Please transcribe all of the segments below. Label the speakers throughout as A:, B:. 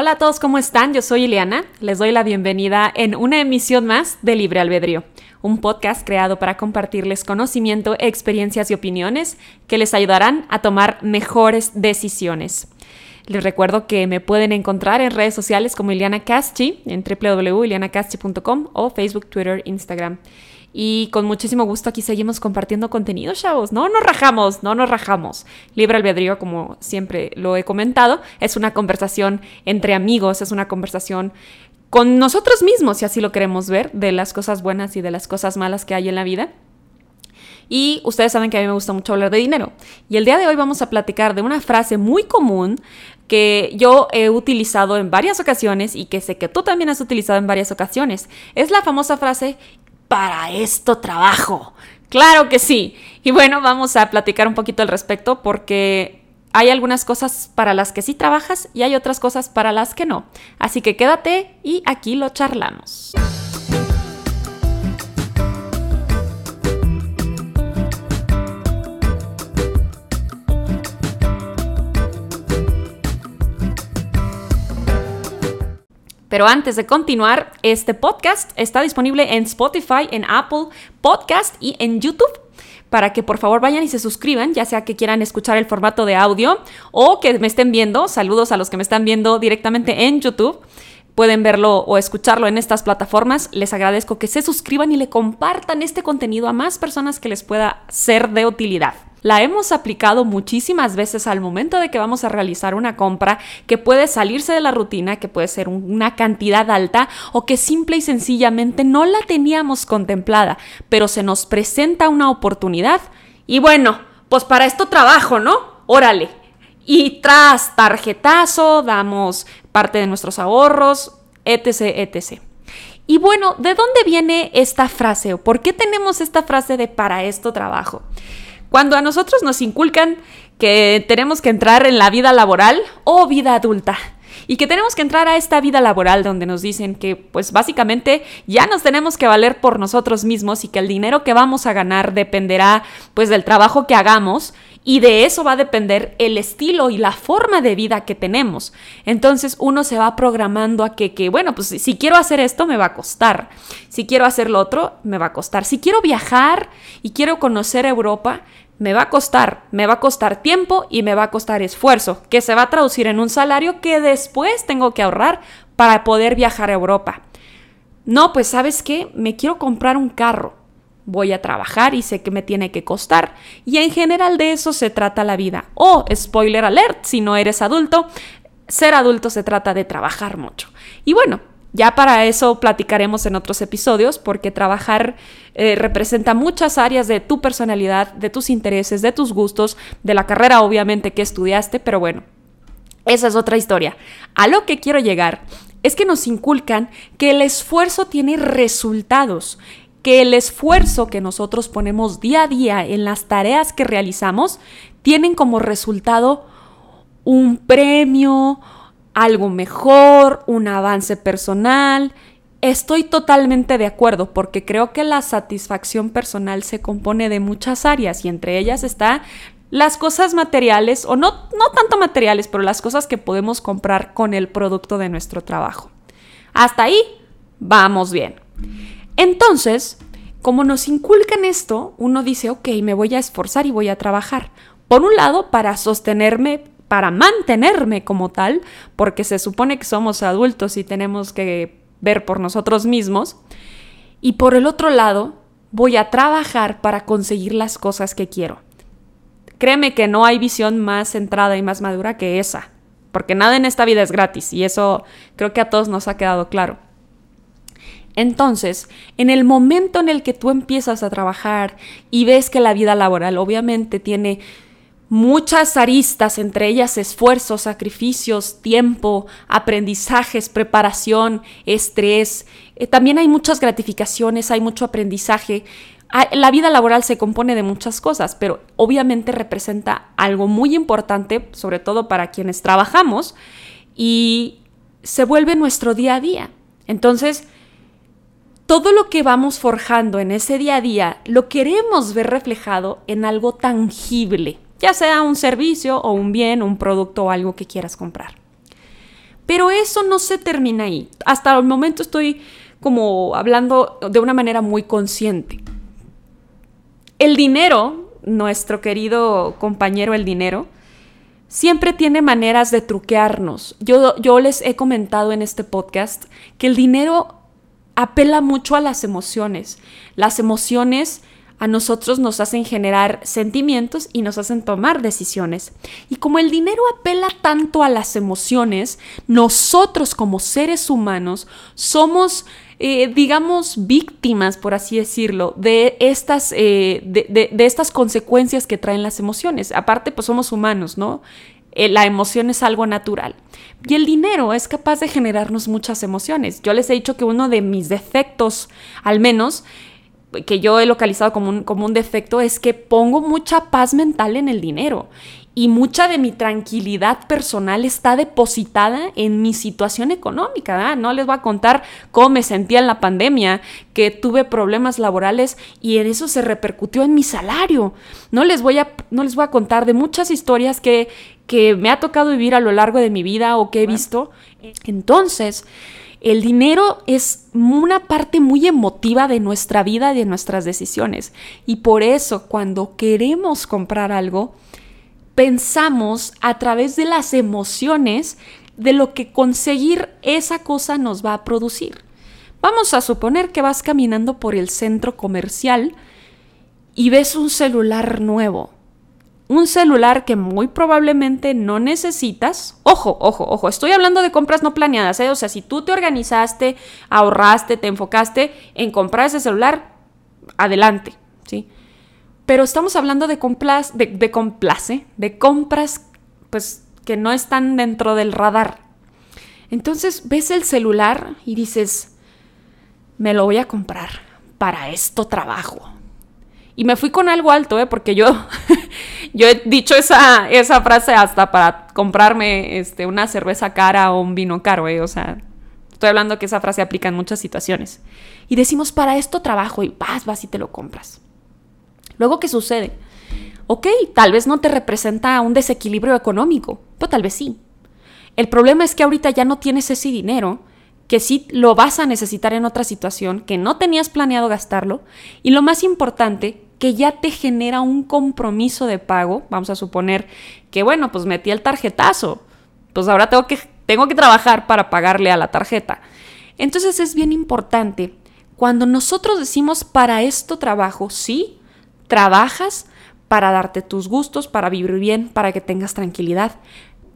A: Hola a todos, ¿cómo están? Yo soy Ileana. Les doy la bienvenida en una emisión más de Libre Albedrío, un podcast creado para compartirles conocimiento, experiencias y opiniones que les ayudarán a tomar mejores decisiones. Les recuerdo que me pueden encontrar en redes sociales como Ileana Caschi, en www.ilianacaschi.com o Facebook, Twitter, Instagram. Y con muchísimo gusto aquí seguimos compartiendo contenido, chavos. No nos rajamos, no nos rajamos. Libre albedrío, como siempre lo he comentado, es una conversación entre amigos, es una conversación con nosotros mismos, si así lo queremos ver, de las cosas buenas y de las cosas malas que hay en la vida. Y ustedes saben que a mí me gusta mucho hablar de dinero. Y el día de hoy vamos a platicar de una frase muy común que yo he utilizado en varias ocasiones y que sé que tú también has utilizado en varias ocasiones. Es la famosa frase, para esto trabajo. Claro que sí. Y bueno, vamos a platicar un poquito al respecto porque hay algunas cosas para las que sí trabajas y hay otras cosas para las que no. Así que quédate y aquí lo charlamos. Pero antes de continuar, este podcast está disponible en Spotify, en Apple Podcast y en YouTube para que por favor vayan y se suscriban, ya sea que quieran escuchar el formato de audio o que me estén viendo. Saludos a los que me están viendo directamente en YouTube. Pueden verlo o escucharlo en estas plataformas. Les agradezco que se suscriban y le compartan este contenido a más personas que les pueda ser de utilidad. La hemos aplicado muchísimas veces al momento de que vamos a realizar una compra que puede salirse de la rutina, que puede ser una cantidad alta o que simple y sencillamente no la teníamos contemplada, pero se nos presenta una oportunidad y bueno, pues para esto trabajo, ¿no? Órale. Y tras tarjetazo, damos parte de nuestros ahorros, etc., etc. Y bueno, ¿de dónde viene esta frase o por qué tenemos esta frase de para esto trabajo? Cuando a nosotros nos inculcan que tenemos que entrar en la vida laboral o vida adulta y que tenemos que entrar a esta vida laboral donde nos dicen que pues básicamente ya nos tenemos que valer por nosotros mismos y que el dinero que vamos a ganar dependerá pues del trabajo que hagamos y de eso va a depender el estilo y la forma de vida que tenemos. Entonces uno se va programando a que, que, bueno, pues si quiero hacer esto me va a costar, si quiero hacer lo otro me va a costar, si quiero viajar y quiero conocer Europa, me va a costar, me va a costar tiempo y me va a costar esfuerzo, que se va a traducir en un salario que después tengo que ahorrar para poder viajar a Europa. No, pues sabes qué, me quiero comprar un carro, voy a trabajar y sé que me tiene que costar. Y en general de eso se trata la vida. O, spoiler alert, si no eres adulto, ser adulto se trata de trabajar mucho. Y bueno, ya para eso platicaremos en otros episodios, porque trabajar eh, representa muchas áreas de tu personalidad, de tus intereses, de tus gustos, de la carrera obviamente que estudiaste, pero bueno, esa es otra historia. A lo que quiero llegar es que nos inculcan que el esfuerzo tiene resultados, que el esfuerzo que nosotros ponemos día a día en las tareas que realizamos tienen como resultado un premio, algo mejor, un avance personal. Estoy totalmente de acuerdo porque creo que la satisfacción personal se compone de muchas áreas y entre ellas está las cosas materiales o no, no tanto materiales, pero las cosas que podemos comprar con el producto de nuestro trabajo. Hasta ahí vamos bien. Entonces, como nos inculcan esto, uno dice, ok, me voy a esforzar y voy a trabajar. Por un lado, para sostenerme para mantenerme como tal, porque se supone que somos adultos y tenemos que ver por nosotros mismos. Y por el otro lado, voy a trabajar para conseguir las cosas que quiero. Créeme que no hay visión más centrada y más madura que esa, porque nada en esta vida es gratis y eso creo que a todos nos ha quedado claro. Entonces, en el momento en el que tú empiezas a trabajar y ves que la vida laboral obviamente tiene muchas aristas, entre ellas esfuerzos, sacrificios, tiempo, aprendizajes, preparación, estrés. Eh, también hay muchas gratificaciones, hay mucho aprendizaje. Ah, la vida laboral se compone de muchas cosas, pero obviamente representa algo muy importante, sobre todo para quienes trabajamos, y se vuelve nuestro día a día. Entonces, todo lo que vamos forjando en ese día a día lo queremos ver reflejado en algo tangible, ya sea un servicio o un bien, un producto o algo que quieras comprar. Pero eso no se termina ahí. Hasta el momento estoy como hablando de una manera muy consciente. El dinero, nuestro querido compañero el dinero, siempre tiene maneras de truquearnos. Yo, yo les he comentado en este podcast que el dinero apela mucho a las emociones. Las emociones a nosotros nos hacen generar sentimientos y nos hacen tomar decisiones. Y como el dinero apela tanto a las emociones, nosotros como seres humanos somos eh, digamos, víctimas, por así decirlo, de estas, eh, de, estas consecuencias que traen las emociones. Aparte, pues somos humanos, ¿no? Eh, la emoción es algo natural. Y el dinero es capaz de generarnos muchas emociones. Yo les he dicho que uno de mis defectos, al menos, que yo he localizado como un, como un defecto, es que pongo mucha paz mental en el dinero y mucha de mi tranquilidad personal está depositada en mi situación económica. No les voy a contar cómo me sentía en la pandemia, que tuve problemas laborales y en eso se repercutió en mi salario. No les voy a, no les voy a contar de muchas historias que, que me ha tocado vivir a lo largo de mi vida o que he visto. Entonces, el dinero es una parte muy emotiva de nuestra vida y de nuestras decisiones. Y por eso, cuando queremos comprar algo, pensamos a través de las emociones de lo que conseguir esa cosa nos va a producir. Vamos a suponer que vas caminando por el centro comercial y ves un celular nuevo. Un celular que muy probablemente no necesitas. Ojo, ojo, ojo, estoy hablando de compras no planeadas, ¿eh? O sea, si tú te organizaste, ahorraste, te enfocaste en comprar ese celular, adelante, ¿sí? pero estamos hablando de, complas, de, de complace, de compras pues que no están dentro del radar. Entonces ves el celular y dices, me lo voy a comprar, para esto trabajo. Y me fui con algo alto, ¿eh? porque yo, yo he dicho esa, esa frase hasta para comprarme este, una cerveza cara o un vino caro, ¿eh? o sea, estoy hablando que esa frase aplica en muchas situaciones. Y decimos, para esto trabajo y vas, vas y te lo compras. Luego, ¿qué sucede? Ok, tal vez no te representa un desequilibrio económico, pero tal vez sí. El problema es que ahorita ya no tienes ese dinero, que sí lo vas a necesitar en otra situación, que no tenías planeado gastarlo, y lo más importante, que ya te genera un compromiso de pago. Vamos a suponer que, bueno, pues metí el tarjetazo, pues ahora tengo que, tengo que trabajar para pagarle a la tarjeta. Entonces es bien importante, cuando nosotros decimos para esto trabajo, sí, Trabajas para darte tus gustos, para vivir bien, para que tengas tranquilidad.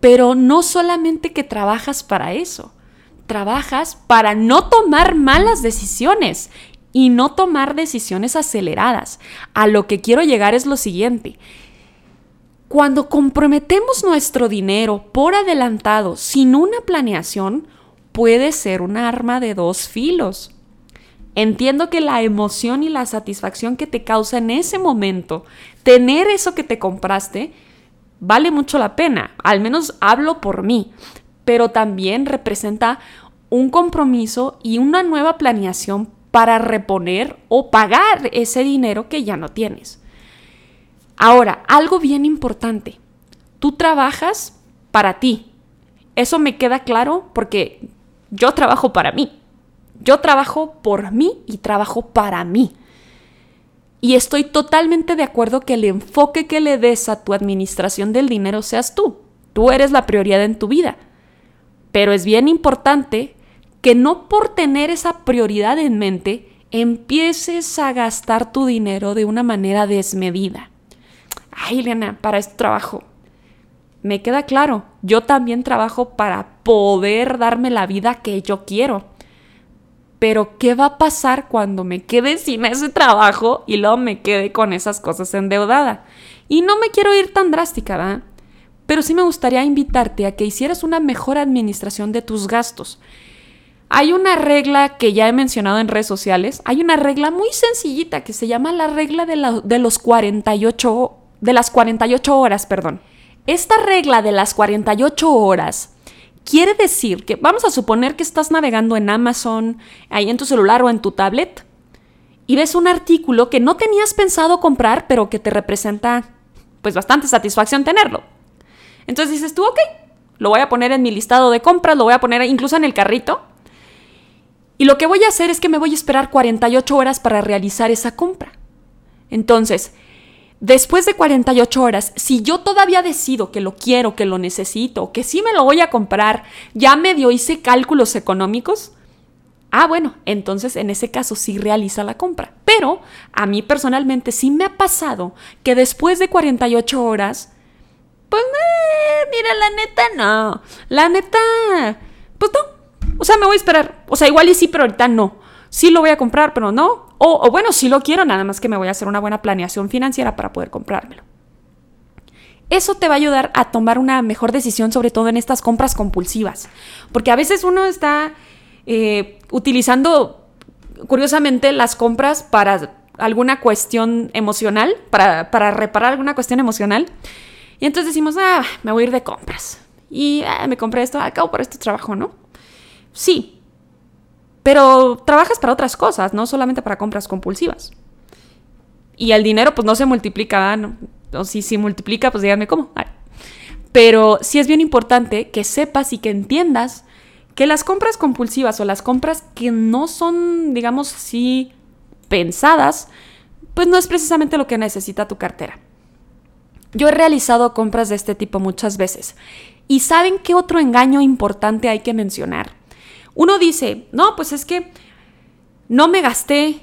A: Pero no solamente que trabajas para eso, trabajas para no tomar malas decisiones y no tomar decisiones aceleradas. A lo que quiero llegar es lo siguiente. Cuando comprometemos nuestro dinero por adelantado sin una planeación, puede ser un arma de dos filos. Entiendo que la emoción y la satisfacción que te causa en ese momento, tener eso que te compraste, vale mucho la pena. Al menos hablo por mí. Pero también representa un compromiso y una nueva planeación para reponer o pagar ese dinero que ya no tienes. Ahora, algo bien importante. Tú trabajas para ti. Eso me queda claro porque yo trabajo para mí. Yo trabajo por mí y trabajo para mí. Y estoy totalmente de acuerdo que el enfoque que le des a tu administración del dinero seas tú. Tú eres la prioridad en tu vida. Pero es bien importante que no por tener esa prioridad en mente empieces a gastar tu dinero de una manera desmedida. Ay, Elena, para esto trabajo. Me queda claro, yo también trabajo para poder darme la vida que yo quiero. Pero ¿qué va a pasar cuando me quede sin ese trabajo y luego me quede con esas cosas endeudada? Y no me quiero ir tan drástica, ¿verdad? Pero sí me gustaría invitarte a que hicieras una mejor administración de tus gastos. Hay una regla que ya he mencionado en redes sociales, hay una regla muy sencillita que se llama la regla de, los 48 de las 48 horas, perdón. Esta regla de las 48 horas Quiere decir que vamos a suponer que estás navegando en Amazon, ahí en tu celular o en tu tablet, y ves un artículo que no tenías pensado comprar, pero que te representa pues bastante satisfacción tenerlo. Entonces dices tú, ok, lo voy a poner en mi listado de compras, lo voy a poner incluso en el carrito. Y lo que voy a hacer es que me voy a esperar 48 horas para realizar esa compra. Entonces, después de 48 horas, si yo todavía decido que lo quiero, que lo necesito, que sí me lo voy a comprar, ya medio hice cálculos económicos, Ah, bueno, entonces en ese caso sí realiza la compra. Pero a mí personalmente sí me ha pasado que después de 48 horas, pues eh, mira, la neta no. La neta, pues no. O sea, me voy a esperar. O sea, igual y sí, pero ahorita no. Sí lo voy a comprar, pero no. O, bueno, sí lo quiero, nada más que me voy a hacer una buena planeación financiera para poder comprármelo. Eso te va a ayudar a tomar una mejor decisión, sobre todo en estas compras compulsivas. Porque a veces uno está eh, utilizando, curiosamente, las compras para alguna cuestión emocional, para, reparar alguna cuestión emocional. Y entonces decimos, ah, me voy a ir de compras. Y ah, me compré esto, acabo por este trabajo, ¿no? Sí. Pero trabajas para otras cosas, no solamente para compras compulsivas. Y el dinero, pues no se multiplica, ¿no? O si se multiplica, pues díganme cómo. Pero sí es bien importante que sepas y que entiendas que las compras compulsivas o las compras que no son, digamos así, pensadas, pues no es precisamente lo que necesita tu cartera. Yo he realizado compras de este tipo muchas veces. ¿Y saben qué otro engaño importante hay que mencionar? Uno dice, no, pues es que no me gasté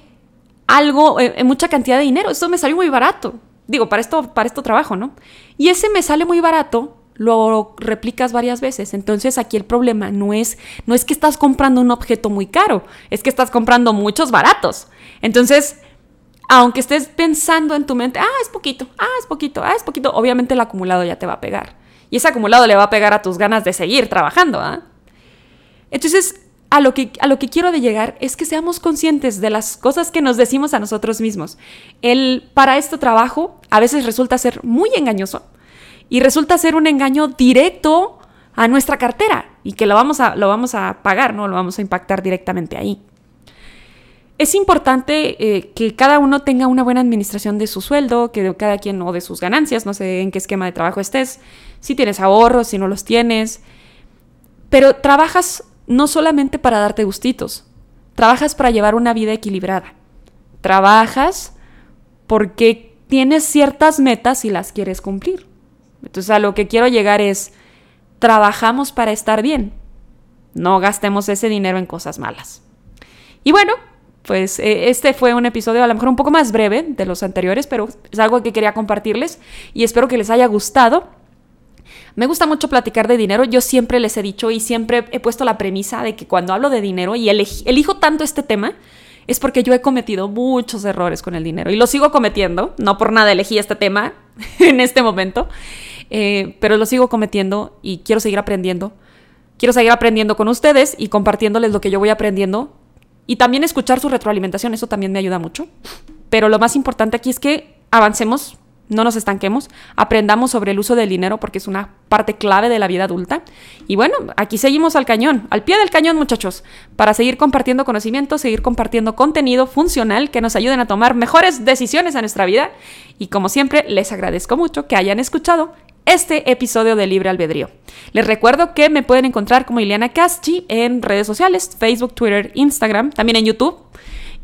A: algo, en eh, mucha cantidad de dinero, esto me salió muy barato. Digo, para esto, para esto trabajo, ¿no? Y ese me sale muy barato lo replicas varias veces. Entonces aquí el problema no es, no es que estás comprando un objeto muy caro, es que estás comprando muchos baratos. Entonces, aunque estés pensando en tu mente, ah, es poquito, ah, es poquito, ah, es poquito, obviamente el acumulado ya te va a pegar. Y ese acumulado le va a pegar a tus ganas de seguir trabajando. ¿ah? Entonces, a lo, que, a lo que quiero de llegar es que seamos conscientes de las cosas que nos decimos a nosotros mismos. El para este trabajo a veces resulta ser muy engañoso y resulta ser un engaño directo a nuestra cartera y que lo vamos a, lo vamos a pagar, ¿no? Lo vamos a impactar directamente ahí. Es importante eh, que cada uno tenga una buena administración de su sueldo, que de cada quien o de sus ganancias, no sé en qué esquema de trabajo estés, si tienes ahorros, si no los tienes, pero trabajas no solamente para darte gustitos, trabajas para llevar una vida equilibrada, trabajas porque tienes ciertas metas y las quieres cumplir. Entonces a lo que quiero llegar es, trabajamos para estar bien, no gastemos ese dinero en cosas malas. Y bueno, pues eh, este fue un episodio a lo mejor un poco más breve de los anteriores, pero es algo que quería compartirles y espero que les haya gustado. Me gusta mucho platicar de dinero, yo siempre les he dicho y siempre he puesto la premisa de que cuando hablo de dinero y elijo tanto este tema, es porque yo he cometido muchos errores con el dinero y lo sigo cometiendo, no por nada elegí este tema en este momento. Eh, pero lo sigo cometiendo y quiero seguir aprendiendo. Quiero seguir aprendiendo con ustedes y compartiéndoles lo que yo voy aprendiendo y también escuchar su retroalimentación, eso también me ayuda mucho. Pero lo más importante aquí es que avancemos, no nos estanquemos, aprendamos sobre el uso del dinero porque es una parte clave de la vida adulta. Y bueno, aquí seguimos al cañón, al pie del cañón muchachos, para seguir compartiendo conocimiento, seguir compartiendo contenido funcional que nos ayuden a tomar mejores decisiones en nuestra vida. Y como siempre, les agradezco mucho que hayan escuchado este episodio de Libre Albedrío. Les recuerdo que me pueden encontrar como Ileana Casti en redes sociales, Facebook, Twitter, Instagram, también en YouTube.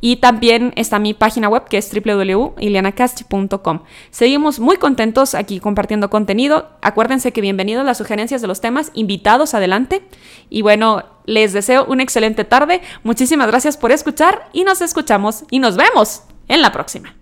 A: Y también está mi página web que es www.ilianacasti.com. Seguimos muy contentos aquí compartiendo contenido. Acuérdense que bienvenidos las sugerencias de los temas, invitados adelante. Y bueno, les deseo una excelente tarde. Muchísimas gracias por escuchar y nos escuchamos y nos vemos en la próxima.